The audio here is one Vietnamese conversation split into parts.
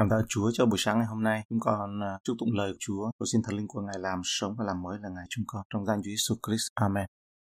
Cảm tạ Chúa cho buổi sáng ngày hôm nay. Chúng con à, chúc tụng lời của Chúa. Tôi xin thần linh của Ngài làm sống và làm mới là Ngài chúng con. Trong danh Chúa Jesus Christ. Amen.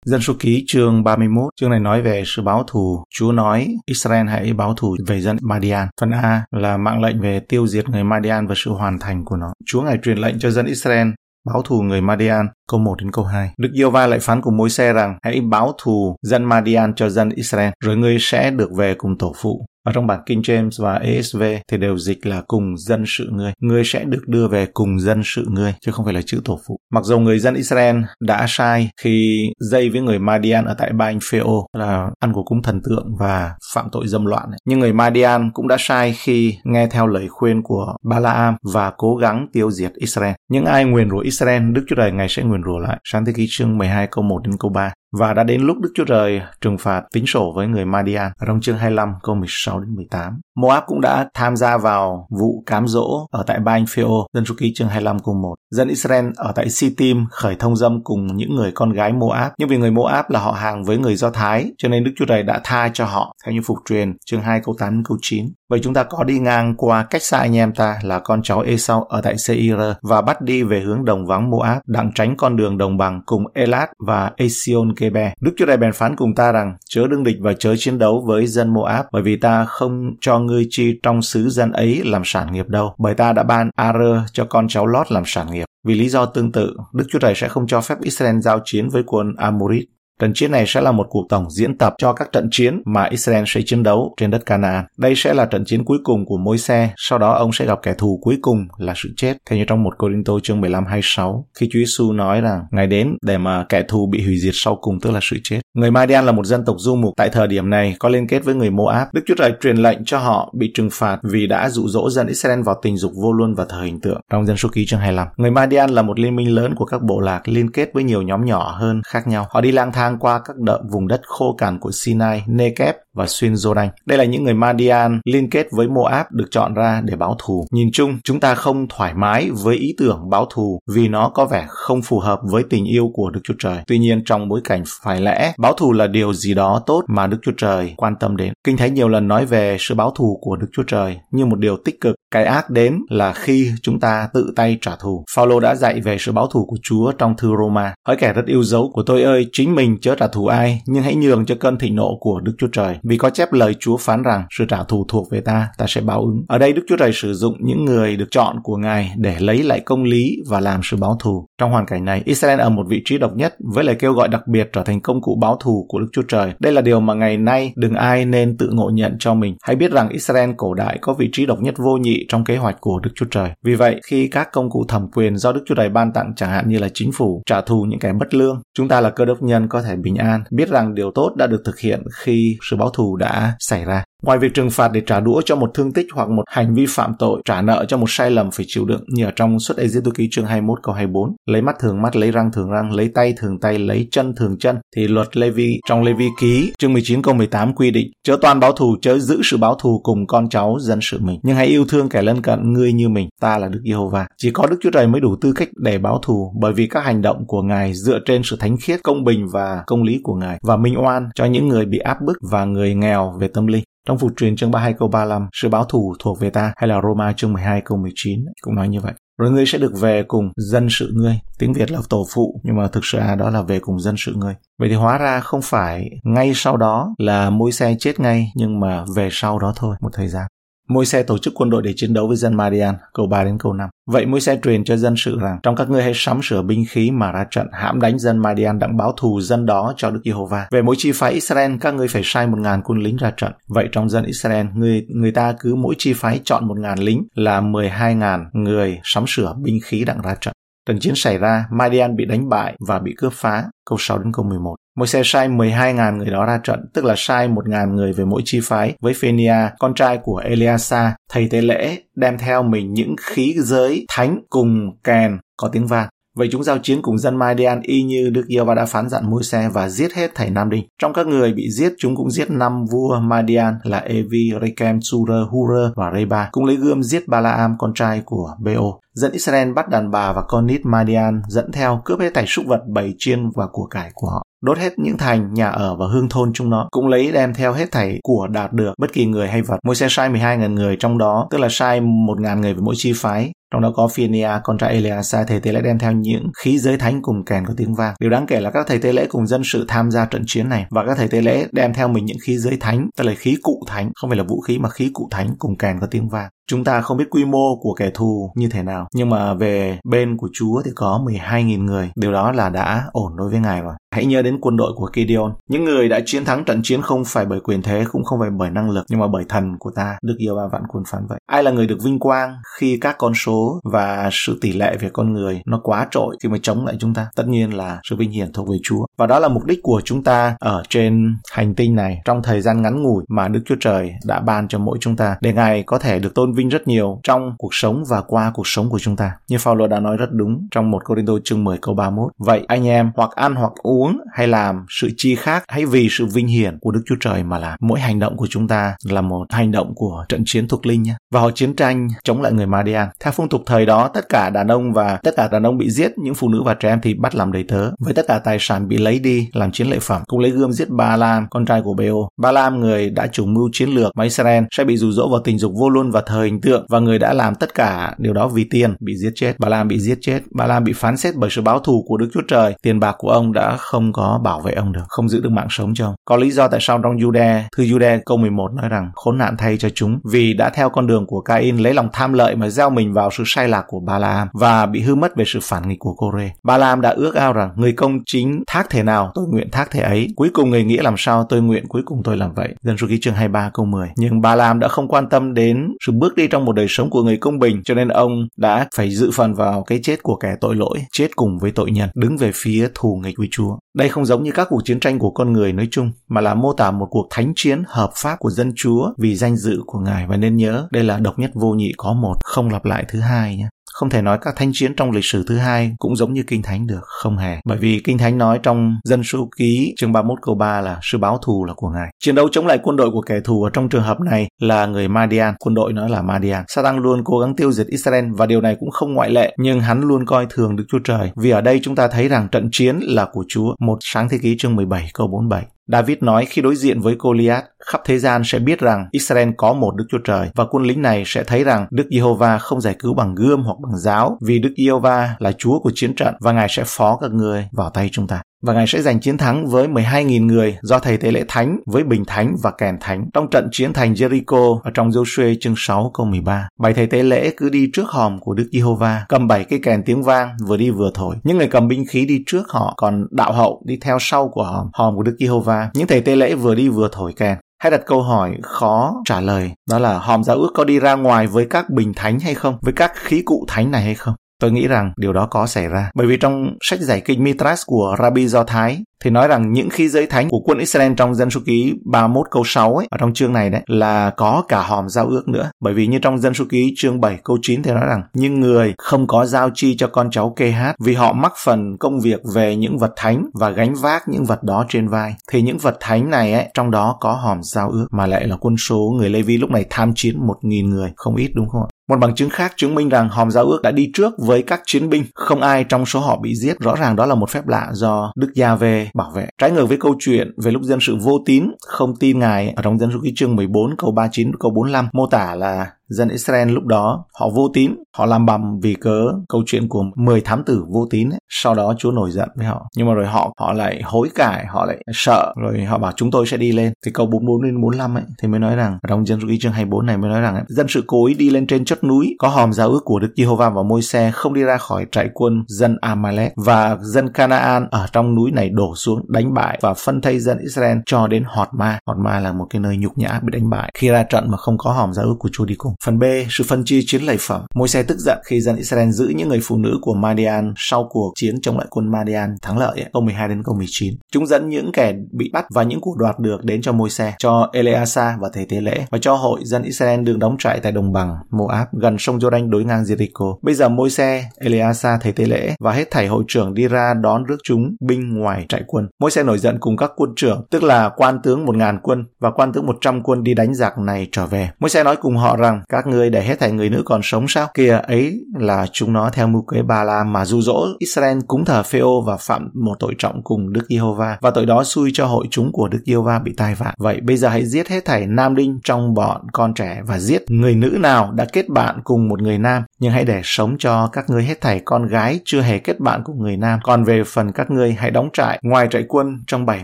Dân số ký chương 31, chương này nói về sự báo thù. Chúa nói Israel hãy báo thù về dân Madian. Phần A là mạng lệnh về tiêu diệt người Madian và sự hoàn thành của nó. Chúa ngài truyền lệnh cho dân Israel báo thù người Madian, câu 1 đến câu 2. Đức Yêu Va lại phán cùng môi xe rằng hãy báo thù dân Madian cho dân Israel, rồi ngươi sẽ được về cùng tổ phụ. Ở trong bản King James và ESV thì đều dịch là cùng dân sự ngươi. Ngươi sẽ được đưa về cùng dân sự ngươi, chứ không phải là chữ tổ phụ. Mặc dù người dân Israel đã sai khi dây với người Madian ở tại bang Phêo là ăn của cúng thần tượng và phạm tội dâm loạn. Nhưng người Madian cũng đã sai khi nghe theo lời khuyên của Balaam và cố gắng tiêu diệt Israel. Những ai nguyền rủa Israel, Đức Chúa Trời Ngài sẽ nguyền rủa lại. Sáng thế ký chương 12 câu 1 đến câu 3. Và đã đến lúc Đức Chúa Trời trừng phạt tính sổ với người Madian ở trong chương 25 câu 16 đến 18. Moab cũng đã tham gia vào vụ cám dỗ ở tại bang Phêo, dân số ký chương 25 câu 1. Dân Israel ở tại Sittim khởi thông dâm cùng những người con gái Moab. Nhưng vì người Moab là họ hàng với người Do Thái, cho nên Đức Chúa Trời đã tha cho họ theo như phục truyền chương 2 câu 8 đến câu 9. Vậy chúng ta có đi ngang qua cách xa anh em ta là con cháu Esau ở tại Seir và bắt đi về hướng đồng vắng Moab, đặng tránh con đường đồng bằng cùng Elat và Esion Kebe. Đức Chúa Trời bèn phán cùng ta rằng, chớ đương địch và chớ chiến đấu với dân Moab, bởi vì ta không cho ngươi chi trong xứ dân ấy làm sản nghiệp đâu, bởi ta đã ban Ar cho con cháu Lót làm sản nghiệp. Vì lý do tương tự, Đức Chúa Trời sẽ không cho phép Israel giao chiến với quân Amorit. Trận chiến này sẽ là một cuộc tổng diễn tập cho các trận chiến mà Israel sẽ chiến đấu trên đất Canaan. Đây sẽ là trận chiến cuối cùng của môi xe, sau đó ông sẽ gặp kẻ thù cuối cùng là sự chết. Theo như trong một Corinto chương 15 26, khi Chúa Giêsu nói rằng Ngài đến để mà kẻ thù bị hủy diệt sau cùng tức là sự chết. Người Madian là một dân tộc du mục tại thời điểm này có liên kết với người Moab. Đức Chúa Trời truyền lệnh cho họ bị trừng phạt vì đã dụ dỗ dân Israel vào tình dục vô luân và thờ hình tượng. Trong dân số ký chương 25, người Madian là một liên minh lớn của các bộ lạc liên kết với nhiều nhóm nhỏ hơn khác nhau. Họ đi lang thang ngang qua các đợt vùng đất khô cằn của Sinai, Negev và xuyên Jordan. Đây là những người Madian liên kết với Moab được chọn ra để báo thù. Nhìn chung, chúng ta không thoải mái với ý tưởng báo thù vì nó có vẻ không phù hợp với tình yêu của Đức Chúa Trời. Tuy nhiên, trong bối cảnh phải lẽ, báo thù là điều gì đó tốt mà Đức Chúa Trời quan tâm đến. Kinh Thánh nhiều lần nói về sự báo thù của Đức Chúa Trời như một điều tích cực. Cái ác đến là khi chúng ta tự tay trả thù. Phaolô đã dạy về sự báo thù của Chúa trong thư Roma. Hỡi kẻ rất yêu dấu của tôi ơi, chính mình chớ trả thù ai, nhưng hãy nhường cho cơn thịnh nộ của Đức Chúa Trời. Vì có chép lời Chúa phán rằng sự trả thù thuộc về ta, ta sẽ báo ứng. Ở đây Đức Chúa Trời sử dụng những người được chọn của Ngài để lấy lại công lý và làm sự báo thù. Trong hoàn cảnh này, Israel ở một vị trí độc nhất với lời kêu gọi đặc biệt trở thành công cụ báo thù của Đức Chúa Trời. Đây là điều mà ngày nay đừng ai nên tự ngộ nhận cho mình. Hãy biết rằng Israel cổ đại có vị trí độc nhất vô nhị trong kế hoạch của Đức Chúa Trời. Vì vậy, khi các công cụ thẩm quyền do Đức Chúa Trời ban tặng chẳng hạn như là chính phủ trả thù những kẻ bất lương, chúng ta là cơ đốc nhân có thể bình an, biết rằng điều tốt đã được thực hiện khi sự báo thù đã xảy ra. Ngoài việc trừng phạt để trả đũa cho một thương tích hoặc một hành vi phạm tội, trả nợ cho một sai lầm phải chịu đựng như ở trong suất Ê-giê-tô ký chương 21 câu 24, lấy mắt thường mắt, lấy răng thường răng, lấy tay thường tay, lấy chân thường chân, thì luật Lê-vi trong Lê-vi ký chương 19 câu 18 quy định, chớ toàn báo thù, chớ giữ sự báo thù cùng con cháu dân sự mình, nhưng hãy yêu thương kẻ lân cận ngươi như mình, ta là Đức Giê-hô-va. Chỉ có Đức Chúa Trời mới đủ tư cách để báo thù, bởi vì các hành động của Ngài dựa trên sự thánh khiết, công bình và công lý của Ngài và minh oan cho những người bị áp bức và người nghèo về tâm linh. Trong phục truyền chương 32 câu 35, sự báo thù thuộc về ta, hay là Roma chương 12 câu 19 cũng nói như vậy. Rồi ngươi sẽ được về cùng dân sự ngươi. Tiếng Việt là tổ phụ, nhưng mà thực sự à, đó là về cùng dân sự ngươi. Vậy thì hóa ra không phải ngay sau đó là môi xe chết ngay, nhưng mà về sau đó thôi, một thời gian. Môi xe tổ chức quân đội để chiến đấu với dân Madian, câu 3 đến câu 5. Vậy môi xe truyền cho dân sự rằng, trong các ngươi hãy sắm sửa binh khí mà ra trận, hãm đánh dân Madian đặng báo thù dân đó cho Đức Giê-hô-va. Về mỗi chi phái Israel, các ngươi phải sai một ngàn quân lính ra trận. Vậy trong dân Israel, người người ta cứ mỗi chi phái chọn một ngàn lính là 12 ngàn người sắm sửa binh khí đặng ra trận. Trận chiến xảy ra, Madian bị đánh bại và bị cướp phá, câu 6 đến câu 11. Môi-se sai 12.000 người đó ra trận, tức là sai 1.000 người về mỗi chi phái, với Phenia, con trai của Eliasa, thầy tế lễ, đem theo mình những khí giới thánh cùng kèn có tiếng vang. Vậy chúng giao chiến cùng dân Madian y như Đức giê va đã phán dặn môi xe và giết hết thầy Nam Đinh. Trong các người bị giết, chúng cũng giết năm vua Madian là Evi, Rekem, Sura, Hura và Reba. Cũng lấy gươm giết Balaam, con trai của Beo. Dẫn Israel bắt đàn bà và con nít Madian dẫn theo cướp hết tài súc vật, bầy chiên và của cải của họ đốt hết những thành, nhà ở và hương thôn chúng nó, cũng lấy đem theo hết thảy của đạt được bất kỳ người hay vật. Môi xe sai 12.000 người trong đó, tức là sai 1.000 người với mỗi chi phái, trong đó có Phinia, con trai Eleasa, thầy tế lễ đem theo những khí giới thánh cùng kèn có tiếng vang. Điều đáng kể là các thầy tế lễ cùng dân sự tham gia trận chiến này và các thầy tế lễ đem theo mình những khí giới thánh, tức là khí cụ thánh, không phải là vũ khí mà khí cụ thánh cùng kèn có tiếng vang. Chúng ta không biết quy mô của kẻ thù như thế nào, nhưng mà về bên của Chúa thì có 12.000 người. Điều đó là đã ổn đối với Ngài rồi. Hãy nhớ đến quân đội của Gideon. Những người đã chiến thắng trận chiến không phải bởi quyền thế, cũng không phải bởi năng lực, nhưng mà bởi thần của ta, Đức Yêu Ba Vạn Quân phán vậy. Ai là người được vinh quang khi các con số và sự tỷ lệ về con người nó quá trội khi mà chống lại chúng ta? Tất nhiên là sự vinh hiển thuộc về Chúa. Và đó là mục đích của chúng ta ở trên hành tinh này trong thời gian ngắn ngủi mà Đức Chúa Trời đã ban cho mỗi chúng ta để Ngài có thể được tôn vinh rất nhiều trong cuộc sống và qua cuộc sống của chúng ta. Như Phaolô đã nói rất đúng trong một Cô-rin-tô chương 10 câu 31. Vậy anh em hoặc ăn hoặc uống hay làm sự chi khác hãy vì sự vinh hiển của Đức Chúa Trời mà làm. Mỗi hành động của chúng ta là một hành động của trận chiến thuộc linh nhé. Và họ chiến tranh chống lại người Madian. Theo phong tục thời đó, tất cả đàn ông và tất cả đàn ông bị giết, những phụ nữ và trẻ em thì bắt làm đầy tớ. Với tất cả tài sản bị lấy đi làm chiến lợi phẩm. Cũng lấy gươm giết Ba Lam, con trai của Beo. Ba Lam người đã chủ mưu chiến lược mà Israel sẽ bị rủ rỗ vào tình dục vô luân và thời hình tượng và người đã làm tất cả điều đó vì tiền bị giết chết. Ba Lam bị giết chết. Ba Lam bị phán xét bởi sự báo thù của Đức Chúa Trời. Tiền bạc của ông đã không có bảo vệ ông được, không giữ được mạng sống cho ông. Có lý do tại sao trong Jude, thư Jude câu 11 nói rằng khốn nạn thay cho chúng vì đã theo con đường của Cain lấy lòng tham lợi mà gieo mình vào sự sai lạc của Ba lam và bị hư mất về sự phản nghịch của Cô-rê. Ba lam đã ước ao rằng người công chính thác thể nào tôi nguyện thác thể ấy. Cuối cùng người nghĩ làm sao tôi nguyện cuối cùng tôi làm vậy. Dân số ký chương 23 câu 10. Nhưng Ba lam đã không quan tâm đến sự bước đi trong một đời sống của người công bình cho nên ông đã phải dự phần vào cái chết của kẻ tội lỗi, chết cùng với tội nhân, đứng về phía thù nghịch với Chúa. Đây không giống như các cuộc chiến tranh của con người nói chung, mà là mô tả một cuộc thánh chiến hợp pháp của dân Chúa vì danh dự của Ngài và nên nhớ đây là độc nhất vô nhị có một, không lặp lại thứ hai nhé. Không thể nói các thánh chiến trong lịch sử thứ hai cũng giống như Kinh Thánh được, không hề. Bởi vì Kinh Thánh nói trong dân số ký chương 31 câu 3 là sự báo thù là của Ngài. Chiến đấu chống lại quân đội của kẻ thù ở trong trường hợp này là người Madian, quân đội nữa là Madian. Satan luôn cố gắng tiêu diệt Israel và điều này cũng không ngoại lệ, nhưng hắn luôn coi thường Đức Chúa Trời. Vì ở đây chúng ta thấy rằng trận chiến là của Chúa. Một sáng thế ký chương 17 câu 47. David nói khi đối diện với Goliath, khắp thế gian sẽ biết rằng Israel có một Đức Chúa Trời và quân lính này sẽ thấy rằng Đức Giê-hô-va không giải cứu bằng gươm hoặc bằng giáo vì Đức Giê-hô-va là Chúa của chiến trận và Ngài sẽ phó các người vào tay chúng ta và Ngài sẽ giành chiến thắng với 12.000 người do thầy tế lễ thánh với bình thánh và kèn thánh trong trận chiến thành Jericho ở trong Joshua chương 6 câu 13. Bảy thầy tế lễ cứ đi trước hòm của Đức Giê-hô-va, cầm bảy cây kèn tiếng vang vừa đi vừa thổi. Những người cầm binh khí đi trước họ, còn đạo hậu đi theo sau của hòm, hòm của Đức Giê-hô-va. Những thầy tế lễ vừa đi vừa thổi kèn. Hãy đặt câu hỏi khó trả lời, đó là hòm giáo ước có đi ra ngoài với các bình thánh hay không, với các khí cụ thánh này hay không? Tôi nghĩ rằng điều đó có xảy ra. Bởi vì trong sách giải kinh Mitras của Rabbi Do Thái thì nói rằng những khí giới thánh của quân Israel trong dân số ký 31 câu 6 ấy, ở trong chương này đấy là có cả hòm giao ước nữa. Bởi vì như trong dân số ký chương 7 câu 9 thì nói rằng những người không có giao chi cho con cháu kê hát vì họ mắc phần công việc về những vật thánh và gánh vác những vật đó trên vai. Thì những vật thánh này ấy, trong đó có hòm giao ước mà lại là quân số người Lê Vi lúc này tham chiến 1.000 người, không ít đúng không ạ? Một bằng chứng khác chứng minh rằng hòm giao ước đã đi trước với các chiến binh, không ai trong số họ bị giết. Rõ ràng đó là một phép lạ do Đức Gia Về bảo vệ. Trái ngược với câu chuyện về lúc dân sự vô tín, không tin Ngài ở trong dân số ký chương 14 câu 39 câu 45 mô tả là dân Israel lúc đó họ vô tín, họ làm bầm vì cớ câu chuyện của 10 thám tử vô tín ấy. Sau đó Chúa nổi giận với họ. Nhưng mà rồi họ họ lại hối cải, họ lại sợ, rồi họ bảo chúng tôi sẽ đi lên. Thì câu 44 đến 45 ấy thì mới nói rằng trong dân số ký chương 24 này mới nói rằng ấy, dân sự cố ý đi lên trên chót núi có hòm giao ước của Đức Giê-hô-va và Môi-se không đi ra khỏi trại quân dân Amalek và dân Canaan ở trong núi này đổ xuống đánh bại và phân thây dân Israel cho đến Họt Ma. Họt Ma là một cái nơi nhục nhã bị đánh bại khi ra trận mà không có hòm giao ước của Chúa đi cùng. Phần B, sự phân chia chiến lợi phẩm. Môi xe tức giận khi dân Israel giữ những người phụ nữ của Madian sau cuộc chiến chống lại quân Madian thắng lợi ấy, câu 12 đến câu 19. Chúng dẫn những kẻ bị bắt và những của đoạt được đến cho môi xe, cho Eleasa và thầy tế lễ và cho hội dân Israel đường đóng trại tại đồng bằng Moab gần sông Jordan đối ngang Jericho. Bây giờ môi xe, Eleasa thầy tế lễ và hết thảy hội trưởng đi ra đón rước chúng binh ngoài trại quân. Môi xe nổi giận cùng các quân trưởng, tức là quan tướng một ngàn quân và quan tướng một trăm quân đi đánh giặc này trở về. Môi xe nói cùng họ rằng các ngươi để hết thảy người nữ còn sống sao? Kìa ấy là chúng nó theo mưu kế Ba La mà dụ dỗ Israel cúng thờ Phêo và phạm một tội trọng cùng Đức Giê-hô-va và tội đó xui cho hội chúng của Đức Giê-hô-va bị tai vạ. Vậy bây giờ hãy giết hết thảy nam đinh trong bọn con trẻ và giết người nữ nào đã kết bạn cùng một người nam nhưng hãy để sống cho các ngươi hết thảy, con gái chưa hề kết bạn của người nam. Còn về phần các ngươi, hãy đóng trại, ngoài trại quân trong 7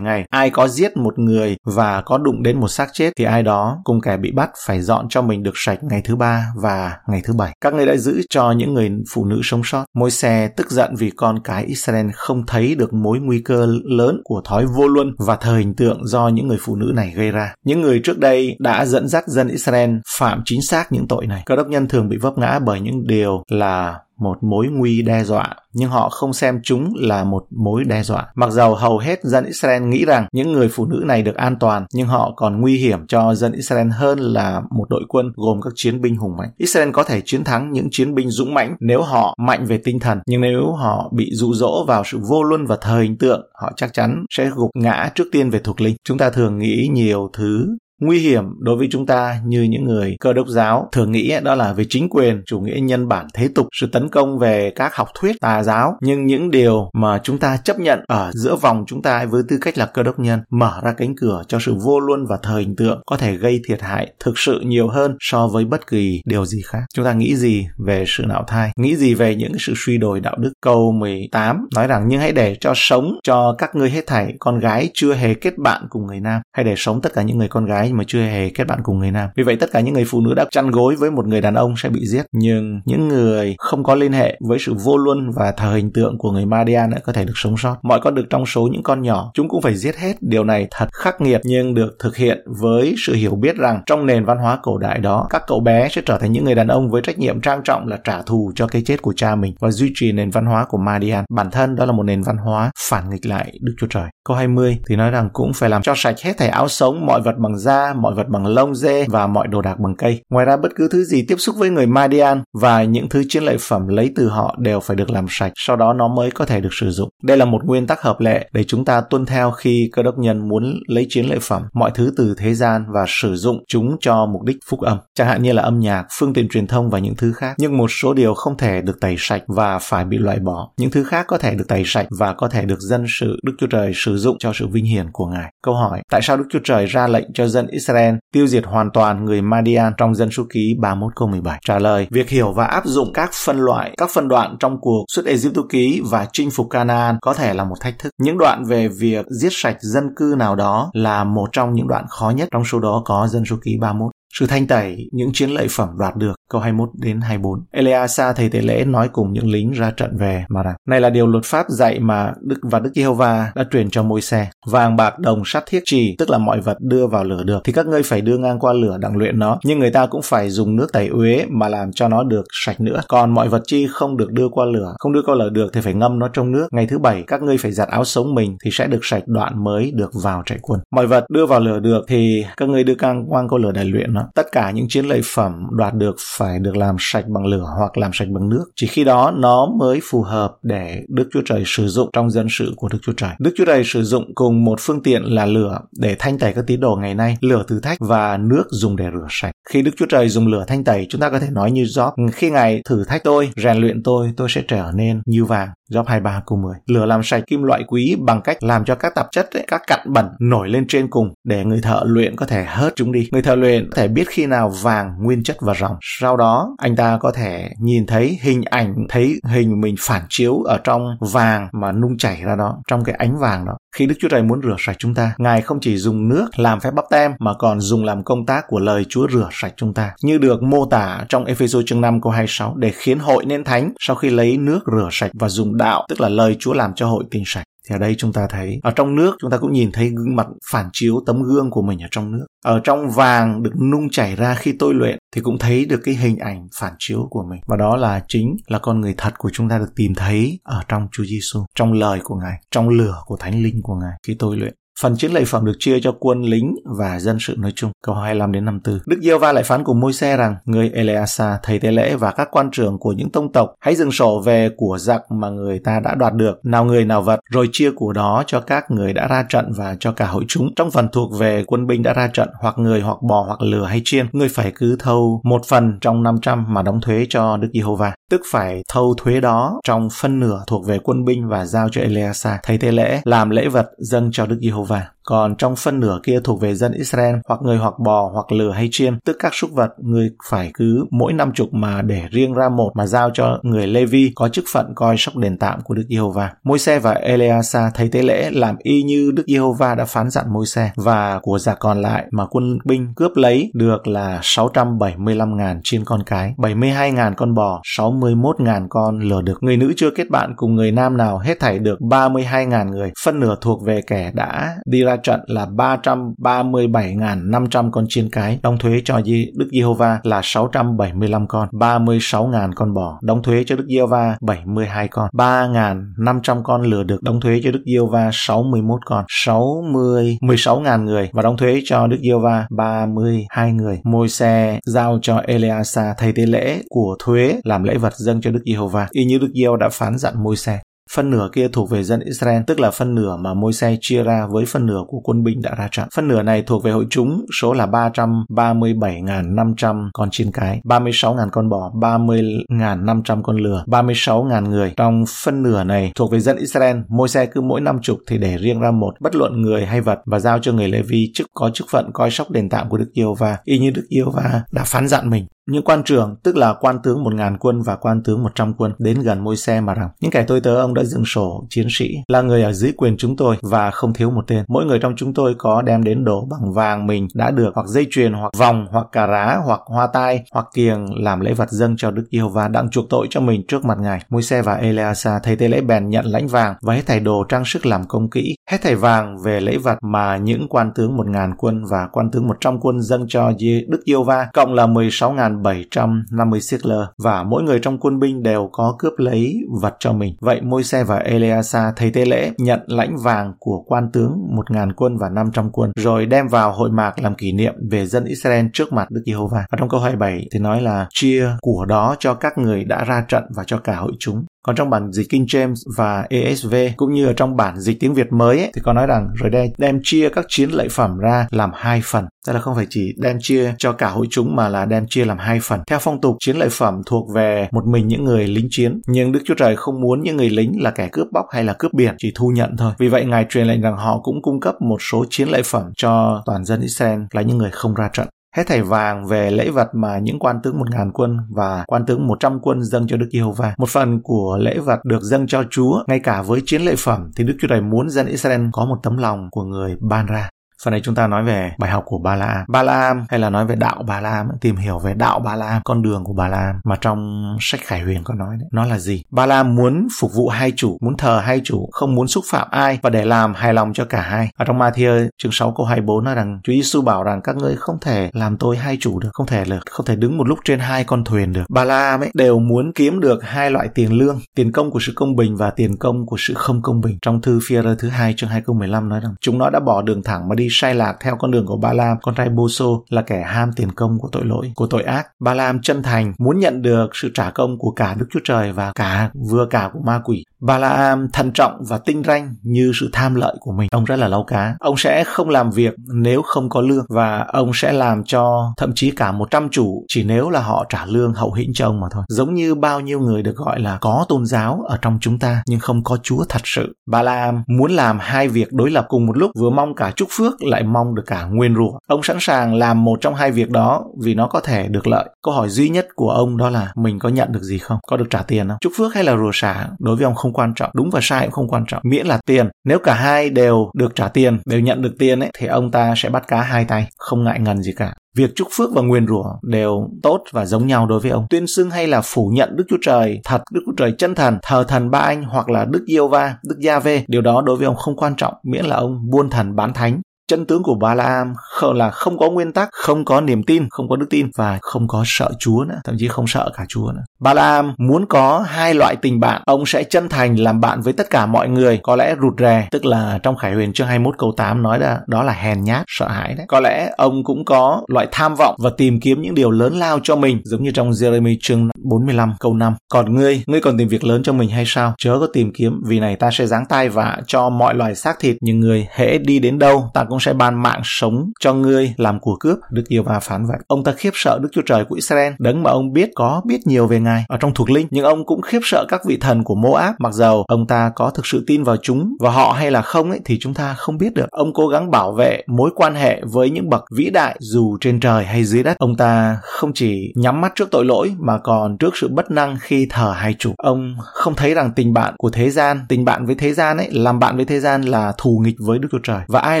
ngày. Ai có giết một người và có đụng đến một xác chết, thì ai đó cùng kẻ bị bắt phải dọn cho mình được sạch ngày thứ ba và ngày thứ bảy. Các ngươi đã giữ cho những người phụ nữ sống sót. Môi xe tức giận vì con cái Israel không thấy được mối nguy cơ lớn của thói vô luân và thờ hình tượng do những người phụ nữ này gây ra. Những người trước đây đã dẫn dắt dân Israel phạm chính xác những tội này. Cơ đốc nhân thường bị vấp ngã bởi những đều là một mối nguy đe dọa, nhưng họ không xem chúng là một mối đe dọa. Mặc dầu hầu hết dân Israel nghĩ rằng những người phụ nữ này được an toàn, nhưng họ còn nguy hiểm cho dân Israel hơn là một đội quân gồm các chiến binh hùng mạnh. Israel có thể chiến thắng những chiến binh dũng mãnh nếu họ mạnh về tinh thần, nhưng nếu họ bị dụ dỗ vào sự vô luân và thờ hình tượng, họ chắc chắn sẽ gục ngã trước tiên về thuộc linh. Chúng ta thường nghĩ nhiều thứ nguy hiểm đối với chúng ta như những người cơ đốc giáo thường nghĩ đó là về chính quyền, chủ nghĩa nhân bản, thế tục, sự tấn công về các học thuyết, tà giáo. Nhưng những điều mà chúng ta chấp nhận ở giữa vòng chúng ta với tư cách là cơ đốc nhân, mở ra cánh cửa cho sự vô luân và thời hình tượng có thể gây thiệt hại thực sự nhiều hơn so với bất kỳ điều gì khác. Chúng ta nghĩ gì về sự nạo thai? Nghĩ gì về những sự suy đồi đạo đức? Câu 18 nói rằng, nhưng hãy để cho sống cho các ngươi hết thảy, con gái chưa hề kết bạn cùng người nam. Hay để sống tất cả những người con gái mà chưa hề kết bạn cùng người nam. Vì vậy tất cả những người phụ nữ đã chăn gối với một người đàn ông sẽ bị giết. Nhưng những người không có liên hệ với sự vô luân và thờ hình tượng của người Madian có thể được sống sót. Mọi con được trong số những con nhỏ, chúng cũng phải giết hết. Điều này thật khắc nghiệt nhưng được thực hiện với sự hiểu biết rằng trong nền văn hóa cổ đại đó, các cậu bé sẽ trở thành những người đàn ông với trách nhiệm trang trọng là trả thù cho cái chết của cha mình và duy trì nền văn hóa của Madian. Bản thân đó là một nền văn hóa phản nghịch lại Đức Chúa Trời. Câu 20 thì nói rằng cũng phải làm cho sạch hết thảy áo sống, mọi vật bằng da, mọi vật bằng lông dê và mọi đồ đạc bằng cây. Ngoài ra bất cứ thứ gì tiếp xúc với người Madian và những thứ chiến lợi phẩm lấy từ họ đều phải được làm sạch, sau đó nó mới có thể được sử dụng. Đây là một nguyên tắc hợp lệ để chúng ta tuân theo khi cơ đốc nhân muốn lấy chiến lợi phẩm, mọi thứ từ thế gian và sử dụng chúng cho mục đích phúc âm, chẳng hạn như là âm nhạc, phương tiện truyền thông và những thứ khác. Nhưng một số điều không thể được tẩy sạch và phải bị loại bỏ. Những thứ khác có thể được tẩy sạch và có thể được dân sự Đức Chúa Trời sử dụng cho sự vinh hiển của Ngài. Câu hỏi, tại sao Đức Chúa Trời ra lệnh cho dân Israel tiêu diệt hoàn toàn người Madian trong dân số ký 31 câu 17. Trả lời, việc hiểu và áp dụng các phân loại, các phân đoạn trong cuộc xuất Egypto ký và chinh phục Canaan có thể là một thách thức. Những đoạn về việc giết sạch dân cư nào đó là một trong những đoạn khó nhất, trong số đó có dân số ký 31. Sự thanh tẩy, những chiến lợi phẩm đoạt được câu 21 đến 24. Eleasa thầy tế lễ nói cùng những lính ra trận về mà rằng này là điều luật pháp dạy mà Đức và Đức Giê-hô-va đã truyền cho môi xe. Vàng, bạc, đồng, sắt, thiết, trì, tức là mọi vật đưa vào lửa được, thì các ngươi phải đưa ngang qua lửa đặng luyện nó nhưng người ta cũng phải dùng nước tẩy uế mà làm cho nó được sạch nữa. Còn mọi vật chi không được đưa qua lửa, không đưa qua lửa được thì phải ngâm nó trong nước. Ngày thứ bảy, các ngươi phải giặt áo sống mình thì sẽ được sạch đoạn mới được vào trại quân. Mọi vật đưa vào lửa được thì các ngươi đưa ngang qua lửa để luyện nó. Tất cả những chiến lợi phẩm đoạt được phải được làm sạch bằng lửa hoặc làm sạch bằng nước. Chỉ khi đó nó mới phù hợp để Đức Chúa Trời sử dụng trong dân sự của Đức Chúa Trời. Đức Chúa Trời sử dụng cùng một phương tiện là lửa để thanh tẩy các tín đồ ngày nay, lửa thử thách và nước dùng để rửa sạch. Khi Đức Chúa Trời dùng lửa thanh tẩy, chúng ta có thể nói như gió ừ, khi Ngài thử thách tôi, rèn luyện tôi, tôi sẽ trở nên như vàng. Job 23 câu 10. Lửa làm sạch kim loại quý bằng cách làm cho các tạp chất, ấy, các cặn bẩn nổi lên trên cùng để người thợ luyện có thể hớt chúng đi. Người thợ luyện có thể biết khi nào vàng, nguyên chất và ròng. Sau đó, anh ta có thể nhìn thấy hình ảnh, thấy hình mình phản chiếu ở trong vàng mà nung chảy ra đó, trong cái ánh vàng đó. Khi Đức Chúa Trời muốn rửa sạch chúng ta, Ngài không chỉ dùng nước làm phép bắp tem mà còn dùng làm công tác của lời Chúa rửa sạch chúng ta. Như được mô tả trong Ephesos chương 5 câu 26 để khiến hội nên thánh sau khi lấy nước rửa sạch và dùng đạo, tức là lời Chúa làm cho hội tinh sạch. Thì ở đây chúng ta thấy, ở trong nước chúng ta cũng nhìn thấy gương mặt phản chiếu tấm gương của mình ở trong nước. Ở trong vàng được nung chảy ra khi tôi luyện thì cũng thấy được cái hình ảnh phản chiếu của mình. Và đó là chính là con người thật của chúng ta được tìm thấy ở trong Chúa Giêsu, trong lời của Ngài, trong lửa của Thánh Linh của Ngài khi tôi luyện. Phần chiến lợi phẩm được chia cho quân lính và dân sự nói chung. Câu 25 đến 54. Đức Giê va lại phán cùng môi xe rằng, người Eleasa, thầy tế lễ và các quan trưởng của những tông tộc, hãy dừng sổ về của giặc mà người ta đã đoạt được, nào người nào vật, rồi chia của đó cho các người đã ra trận và cho cả hội chúng. Trong phần thuộc về quân binh đã ra trận, hoặc người hoặc bò hoặc lừa hay chiên, người phải cứ thâu một phần trong 500 mà đóng thuế cho Đức Giê-hô-va tức phải thâu thuế đó trong phân nửa thuộc về quân binh và giao cho Eleasa thầy tế lễ làm lễ vật dâng cho Đức Giê-hô-va слова. Còn trong phân nửa kia thuộc về dân Israel hoặc người hoặc bò hoặc lừa hay chiêm, tức các súc vật người phải cứ mỗi năm chục mà để riêng ra một mà giao cho người Levi có chức phận coi sóc đền tạm của Đức Giê-hô-va. Môi-se và Eleasa thấy tế lễ làm y như Đức Giê-hô-va đã phán dặn Môi-se và của giặc còn lại mà quân binh cướp lấy được là 675.000 chiên con cái, 72.000 con bò, 61.000 con lừa được. Người nữ chưa kết bạn cùng người nam nào hết thảy được 32.000 người, phân nửa thuộc về kẻ đã đi ra trận là 337.500 con chiên cái, đóng thuế cho Đức Giê-hô-va là 675 con, 36.000 con bò, đóng thuế cho Đức Giê-hô-va 72 con, 3.500 con lừa được đóng thuế cho Đức Giê-hô-va 61 con, 60 16.000 người và đóng thuế cho Đức Giê-hô-va 32 người. Môi-se giao cho Eleasa thầy tế lễ của thuế làm lễ vật dâng cho Đức Giê-hô-va. Y như Đức Giê-hô đã phán dặn Môi-se. Phân nửa kia thuộc về dân Israel, tức là phân nửa mà môi xe chia ra với phân nửa của quân binh đã ra trận. Phân nửa này thuộc về hội chúng, số là 337.500 con chiên cái, 36.000 con bò, 30.500 con lừa, 36.000 người. Trong phân nửa này thuộc về dân Israel, môi xe cứ mỗi năm chục thì để riêng ra một, bất luận người hay vật và giao cho người Lê-vi chức có chức phận coi sóc đền tạm của Đức Giê-hô-va, y như Đức Giê-hô-va đã phán dặn mình. Những quan trưởng, tức là quan tướng một ngàn quân và quan tướng một trăm quân, đến gần môi xe mà rằng, những kẻ tôi tớ ông đã dựng sổ chiến sĩ, là người ở dưới quyền chúng tôi và không thiếu một tên. Mỗi người trong chúng tôi có đem đến đồ bằng vàng mình đã được hoặc dây chuyền hoặc vòng hoặc cà rá hoặc hoa tai hoặc kiềng làm lễ vật dâng cho Đức Giê-hô-va đặng chuộc tội cho mình trước mặt Ngài. Môi xe và Eleasa thấy tế lễ bèn nhận lãnh vàng và hết thảy đồ trang sức làm công kỹ, hết thảy vàng về lễ vật mà những quan tướng một ngàn quân và quan tướng một trăm quân dâng cho Đức Giê-hô-va cộng là 16.000 750 sickler và mỗi người trong quân binh đều có cướp lấy vật cho mình. Vậy Môi-se và Eleasa thấy tế lễ, nhận lãnh vàng của quan tướng 1.000 quân và 500 quân, rồi đem vào hội mạc làm kỷ niệm về dân Israel trước mặt Đức Giê-hô-va. Và trong câu 27 thì nói là, chia của đó cho các người đã ra trận và cho cả hội chúng. Còn trong bản dịch King James và ESV cũng như ở trong bản dịch tiếng Việt mới ấy, thì có nói rằng rồi đây đem chia các chiến lợi phẩm ra làm hai phần. Tức là không phải chỉ đem chia cho cả hội chúng mà là đem chia làm hai phần. Theo phong tục, chiến lợi phẩm thuộc về một mình những người lính chiến. Nhưng Đức Chúa Trời không muốn những người lính là kẻ cướp bóc hay là cướp biển, chỉ thu nhận thôi. Vì vậy Ngài truyền lệnh rằng họ cũng cung cấp một số chiến lợi phẩm cho toàn dân Israel là những người không ra trận hết thảy vàng về lễ vật mà những quan tướng một ngàn quân và quan tướng một trăm quân dâng cho Đức Giê-hô-va. Một phần của lễ vật được dâng cho Chúa, ngay cả với chiến lợi phẩm thì Đức Chúa Trời muốn dân Israel có một tấm lòng của người ban ra. Phần này chúng ta nói về bài học của Ba La Ba La hay là nói về đạo Ba La tìm hiểu về đạo Ba La con đường của Ba La mà trong sách Khải Huyền có nói đấy. Nó là gì? Ba La muốn phục vụ hai chủ, muốn thờ hai chủ, không muốn xúc phạm ai và để làm hài lòng cho cả hai. Ở trong Matthew chương 6 câu 24 nói rằng Chúa Giêsu bảo rằng các ngươi không thể làm tôi hai chủ được, không thể được, không thể đứng một lúc trên hai con thuyền được. Ba La ấy đều muốn kiếm được hai loại tiền lương, tiền công của sự công bình và tiền công của sự không công bình. Trong thư phi thứ hai chương 2 câu 15 nói rằng chúng nó đã bỏ đường thẳng mà đi sai lạc theo con đường của Ba Lam, con trai Boso là kẻ ham tiền công của tội lỗi, của tội ác. Ba Lam chân thành muốn nhận được sự trả công của cả Đức Chúa Trời và cả vừa cả của ma quỷ. Balaam thận trọng và tinh ranh như sự tham lợi của mình. Ông rất là lâu cá. Ông sẽ không làm việc nếu không có lương và ông sẽ làm cho thậm chí cả 100 chủ chỉ nếu là họ trả lương hậu hĩnh cho ông mà thôi. Giống như bao nhiêu người được gọi là có tôn giáo ở trong chúng ta nhưng không có Chúa thật sự. Balaam muốn làm hai việc đối lập cùng một lúc, vừa mong cả chúc phước lại mong được cả nguyên rủa. Ông sẵn sàng làm một trong hai việc đó vì nó có thể được lợi. Câu hỏi duy nhất của ông đó là mình có nhận được gì không? Có được trả tiền không? Chúc phước hay là rủa xả đối với ông không quan trọng. Đúng và sai cũng không quan trọng. Miễn là tiền. Nếu cả hai đều được trả tiền, đều nhận được tiền ấy thì ông ta sẽ bắt cá hai tay, không ngại ngần gì cả. Việc chúc phước và nguyền rủa đều tốt và giống nhau đối với ông. Tuyên xưng hay là phủ nhận Đức Chúa Trời thật, Đức Chúa Trời chân thần, thờ thần ba anh hoặc là Đức Yêu Va, Đức Gia-vê, điều đó đối với ông không quan trọng, miễn là ông buôn thần bán thánh chân tướng của Balaam không là không có nguyên tắc, không có niềm tin, không có đức tin và không có sợ Chúa nữa, thậm chí không sợ cả Chúa nữa. Balaam muốn có hai loại tình bạn, ông sẽ chân thành làm bạn với tất cả mọi người, có lẽ rụt rè, tức là trong Khải Huyền chương 21 câu 8 nói là đó là hèn nhát, sợ hãi đấy. Có lẽ ông cũng có loại tham vọng và tìm kiếm những điều lớn lao cho mình, giống như trong Jeremy chương 45 câu 5. Còn ngươi, ngươi còn tìm việc lớn cho mình hay sao? Chớ có tìm kiếm, vì này ta sẽ giáng tai vạ cho mọi loài xác thịt, nhưng người hễ đi đến đâu, ta cũng sẽ ban mạng sống cho ngươi làm của cướp. Đức yêu va phán vậy. Ông ta khiếp sợ Đức Chúa Trời của Israel, đấng mà ông biết có biết nhiều về Ngài ở trong thuộc linh, nhưng ông cũng khiếp sợ các vị thần của Moab, mặc dầu ông ta có thực sự tin vào chúng và họ hay là không ấy thì chúng ta không biết được. Ông cố gắng bảo vệ mối quan hệ với những bậc vĩ đại dù trên trời hay dưới đất. Ông ta không chỉ nhắm mắt trước tội lỗi mà còn trước sự bất năng khi thờ hai chủ. Ông không thấy rằng tình bạn của thế gian, tình bạn với thế gian ấy, làm bạn với thế gian là thù nghịch với Đức Chúa Trời. Và ai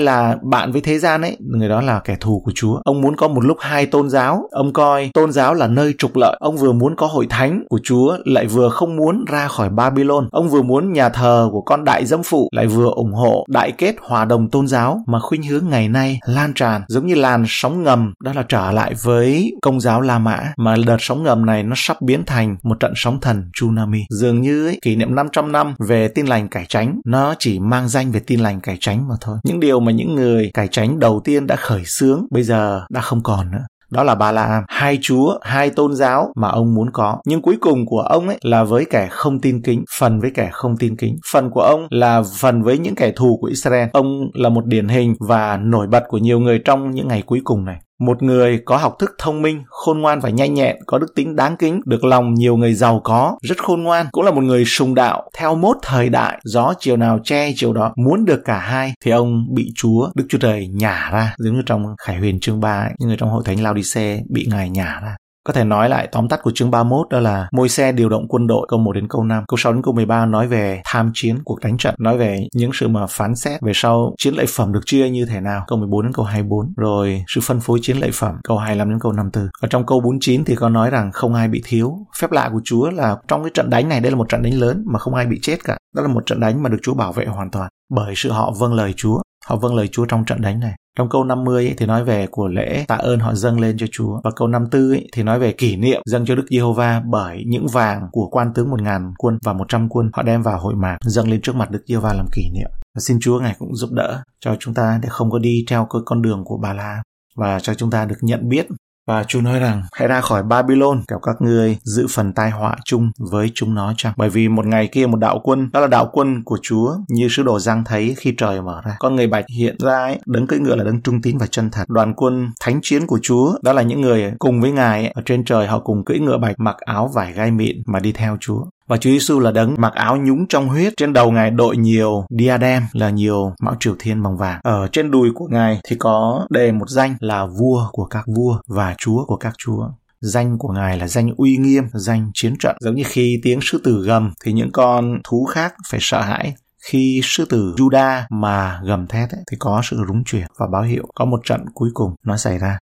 là bạn với thế gian ấy, người đó là kẻ thù của Chúa. Ông muốn có một lúc hai tôn giáo, ông coi tôn giáo là nơi trục lợi. Ông vừa muốn có hội thánh của Chúa lại vừa không muốn ra khỏi Babylon. Ông vừa muốn nhà thờ của con đại dâm phụ lại vừa ủng hộ đại kết hòa đồng tôn giáo mà khuynh hướng ngày nay lan tràn giống như làn sóng ngầm đó là trở lại với công giáo La Mã mà đợt sóng ngầm này nó sắp biến thành một trận sóng thần tsunami. Dường như ấy, kỷ niệm 500 năm về tin lành cải tránh nó chỉ mang danh về tin lành cải tránh mà thôi. Những điều mà những người cải tránh đầu tiên đã khởi xướng bây giờ đã không còn nữa đó là Ba La Am, hai chúa, hai tôn giáo mà ông muốn có. Nhưng cuối cùng của ông ấy là với kẻ không tin kính, phần với kẻ không tin kính. Phần của ông là phần với những kẻ thù của Israel. Ông là một điển hình và nổi bật của nhiều người trong những ngày cuối cùng này. Một người có học thức thông minh, khôn ngoan và nhanh nhẹn, có đức tính đáng kính, được lòng nhiều người giàu có, rất khôn ngoan, cũng là một người sùng đạo, theo mốt thời đại, gió chiều nào che chiều đó, muốn được cả hai, thì ông bị Chúa, Đức Chúa Trời nhả ra, giống như trong Khải Huyền chương 3 ấy, những người trong hội thánh Laodice bị Ngài nhả ra. Có thể nói lại tóm tắt của chương 31 đó là môi xe điều động quân đội câu 1 đến câu 5. Câu 6 đến câu 13 nói về tham chiến, cuộc đánh trận, nói về những sự mà phán xét về sau chiến lợi phẩm được chia như thế nào. Câu 14 đến câu 24. Rồi sự phân phối chiến lợi phẩm câu 25 đến câu 54. Ở trong câu 49 thì có nói rằng không ai bị thiếu. Phép lạ của Chúa là trong cái trận đánh này đây là một trận đánh lớn mà không ai bị chết cả. Đó là một trận đánh mà được Chúa bảo vệ hoàn toàn bởi sự họ vâng lời Chúa. Họ vâng lời Chúa trong trận đánh này. Trong câu 50 ấy, thì nói về của lễ tạ ơn họ dâng lên cho Chúa. Và câu 54 ấy, thì nói về kỷ niệm dâng cho Đức Giê-hô-va bởi những vàng của quan tướng 1000 quân và 100 quân họ đem vào hội mạc dâng lên trước mặt Đức Giê-hô-va làm kỷ niệm. Và xin Chúa Ngài cũng giúp đỡ cho chúng ta để không có đi theo cái con đường của Bà La và cho chúng ta được nhận biết và Chúa nói rằng hãy ra khỏi Babylon kẻo các ngươi giữ phần tai họa chung với chúng nó chăng? Bởi vì một ngày kia một đạo quân, đó là đạo quân của Chúa như sứ đồ Giang thấy khi trời mở ra. Con người bạch hiện ra ấy, đứng cưỡi ngựa là đứng trung tín và chân thật. Đoàn quân thánh chiến của Chúa, đó là những người cùng với Ngài ở trên trời họ cùng cưỡi ngựa bạch mặc áo vải gai mịn mà đi theo Chúa. Và Chúa Giêsu là đấng mặc áo nhúng trong huyết, trên đầu Ngài đội nhiều diadem là nhiều mão triều thiên bằng vàng. Ở trên đùi của Ngài thì có đề một danh là vua của các vua và chúa của các chúa. Danh của ngài là danh uy nghiêm danh chiến trận. Giống như khi tiếng sư tử gầm thì những con thú khác phải sợ hãi. Khi sư tử Juda mà gầm thét ấy, thì có sự rúng chuyển và báo hiệu. Có một trận cuối cùng nó xảy ra.